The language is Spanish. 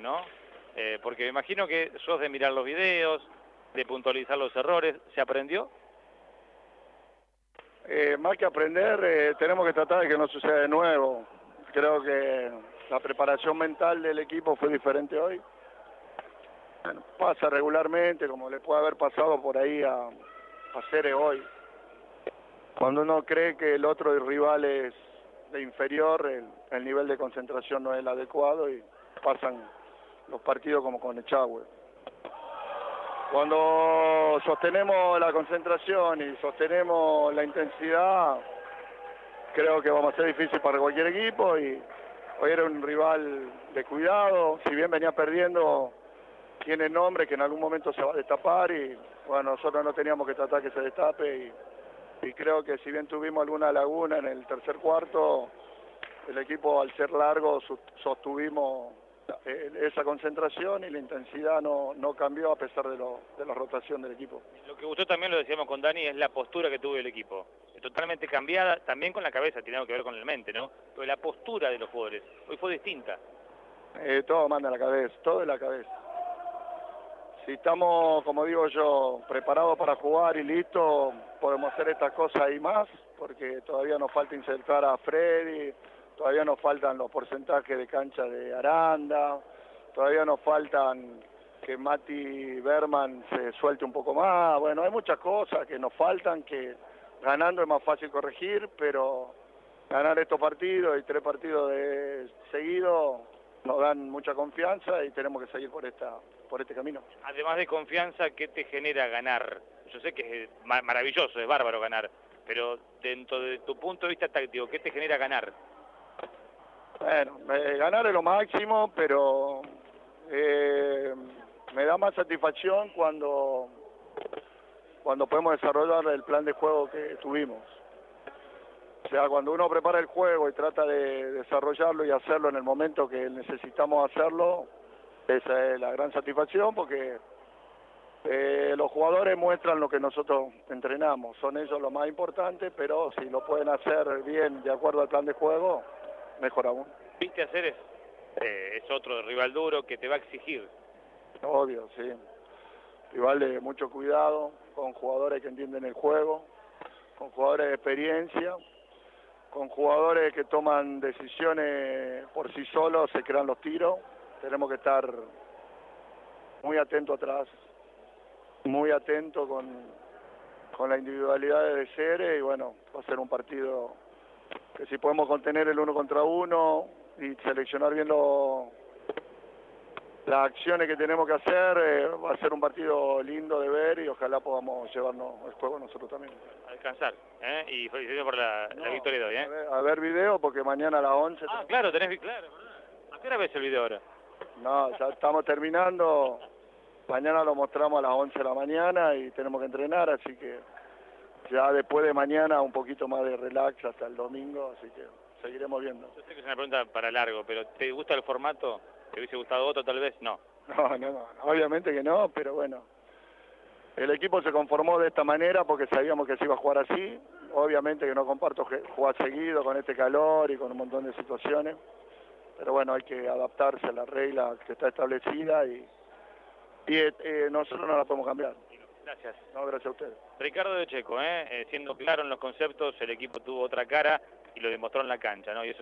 ¿no? Eh, porque me imagino que sos de mirar los videos, de puntualizar los errores. ¿Se aprendió? Eh, más que aprender, eh, tenemos que tratar de que no suceda de nuevo. Creo que la preparación mental del equipo fue diferente hoy. Bueno, pasa regularmente, como le puede haber pasado por ahí a, a Cere hoy. Cuando uno cree que el otro rival es de inferior, el, el nivel de concentración no es el adecuado y pasan los partidos como con Echagüe. Cuando sostenemos la concentración y sostenemos la intensidad, creo que vamos a ser difícil para cualquier equipo y hoy era un rival de cuidado, si bien venía perdiendo, tiene nombre que en algún momento se va a destapar y bueno, nosotros no teníamos que tratar que se destape y, creo que si bien tuvimos alguna laguna en el tercer cuarto, el equipo al ser largo sostuvimos esa concentración y la intensidad no, no cambió a pesar de, lo, de la rotación del equipo. Lo que gustó también, lo decíamos con Dani, es la postura que tuvo el equipo. Totalmente cambiada, también con la cabeza, tiene algo que ver con la mente, ¿no? Pero la postura de los jugadores hoy fue distinta. Eh, todo manda la cabeza, todo en la cabeza. Si estamos, como digo yo, preparados para jugar y listo, podemos hacer estas cosas y más, porque todavía nos falta insertar a Freddy, todavía nos faltan los porcentajes de cancha de Aranda, todavía nos faltan que Mati Berman se suelte un poco más, bueno, hay muchas cosas que nos faltan, que ganando es más fácil corregir, pero ganar estos partidos y tres partidos de seguido nos dan mucha confianza y tenemos que seguir por esta por este camino. Además de confianza, ¿qué te genera ganar? Yo sé que es maravilloso, es bárbaro ganar, pero dentro de tu punto de vista táctico, ¿qué te genera ganar? Bueno, ganar es lo máximo, pero eh, me da más satisfacción cuando, cuando podemos desarrollar el plan de juego que tuvimos. O sea, cuando uno prepara el juego y trata de desarrollarlo y hacerlo en el momento que necesitamos hacerlo, esa es la gran satisfacción porque eh, los jugadores muestran lo que nosotros entrenamos, son ellos lo más importante, pero si lo pueden hacer bien de acuerdo al plan de juego, mejor aún. ¿Viste hacer es, eh, es otro rival duro que te va a exigir? Obvio, sí. Rival de mucho cuidado, con jugadores que entienden el juego, con jugadores de experiencia, con jugadores que toman decisiones por sí solos, se crean los tiros. Tenemos que estar muy atentos atrás, muy atentos con, con la individualidad de Cere y bueno, va a ser un partido que si podemos contener el uno contra uno y seleccionar bien las acciones que tenemos que hacer, eh, va a ser un partido lindo de ver y ojalá podamos llevarnos el juego nosotros también. A descansar, ¿eh? y felicitaciones por la, victoria de hoy. ¿eh? A ver, video porque mañana a las 11... Ah, claro, tenés claro, ¿A qué hora ves el video ahora? No, ya estamos terminando, mañana lo mostramos a las 11 de la mañana y tenemos que entrenar, así que ya después de mañana un poquito más de relax hasta el domingo, así que seguiremos viendo. Yo sé que es una pregunta para largo, pero ¿te gusta el formato? ¿Te hubiese gustado otro tal vez? No. No, no, no, obviamente que no, pero bueno. El equipo se conformó de esta manera porque sabíamos que se iba a jugar así. Obviamente que no comparto jugar seguido con este calor y con un montón de situaciones. Pero bueno, hay que adaptarse a la regla que está establecida y, y eh, nosotros no la podemos cambiar. Gracias. No, gracias a usted. Ricardo de Checo, ¿eh? ¿eh? siendo claro en los conceptos, el equipo tuvo otra cara y lo demostró en la cancha, ¿no? Y eso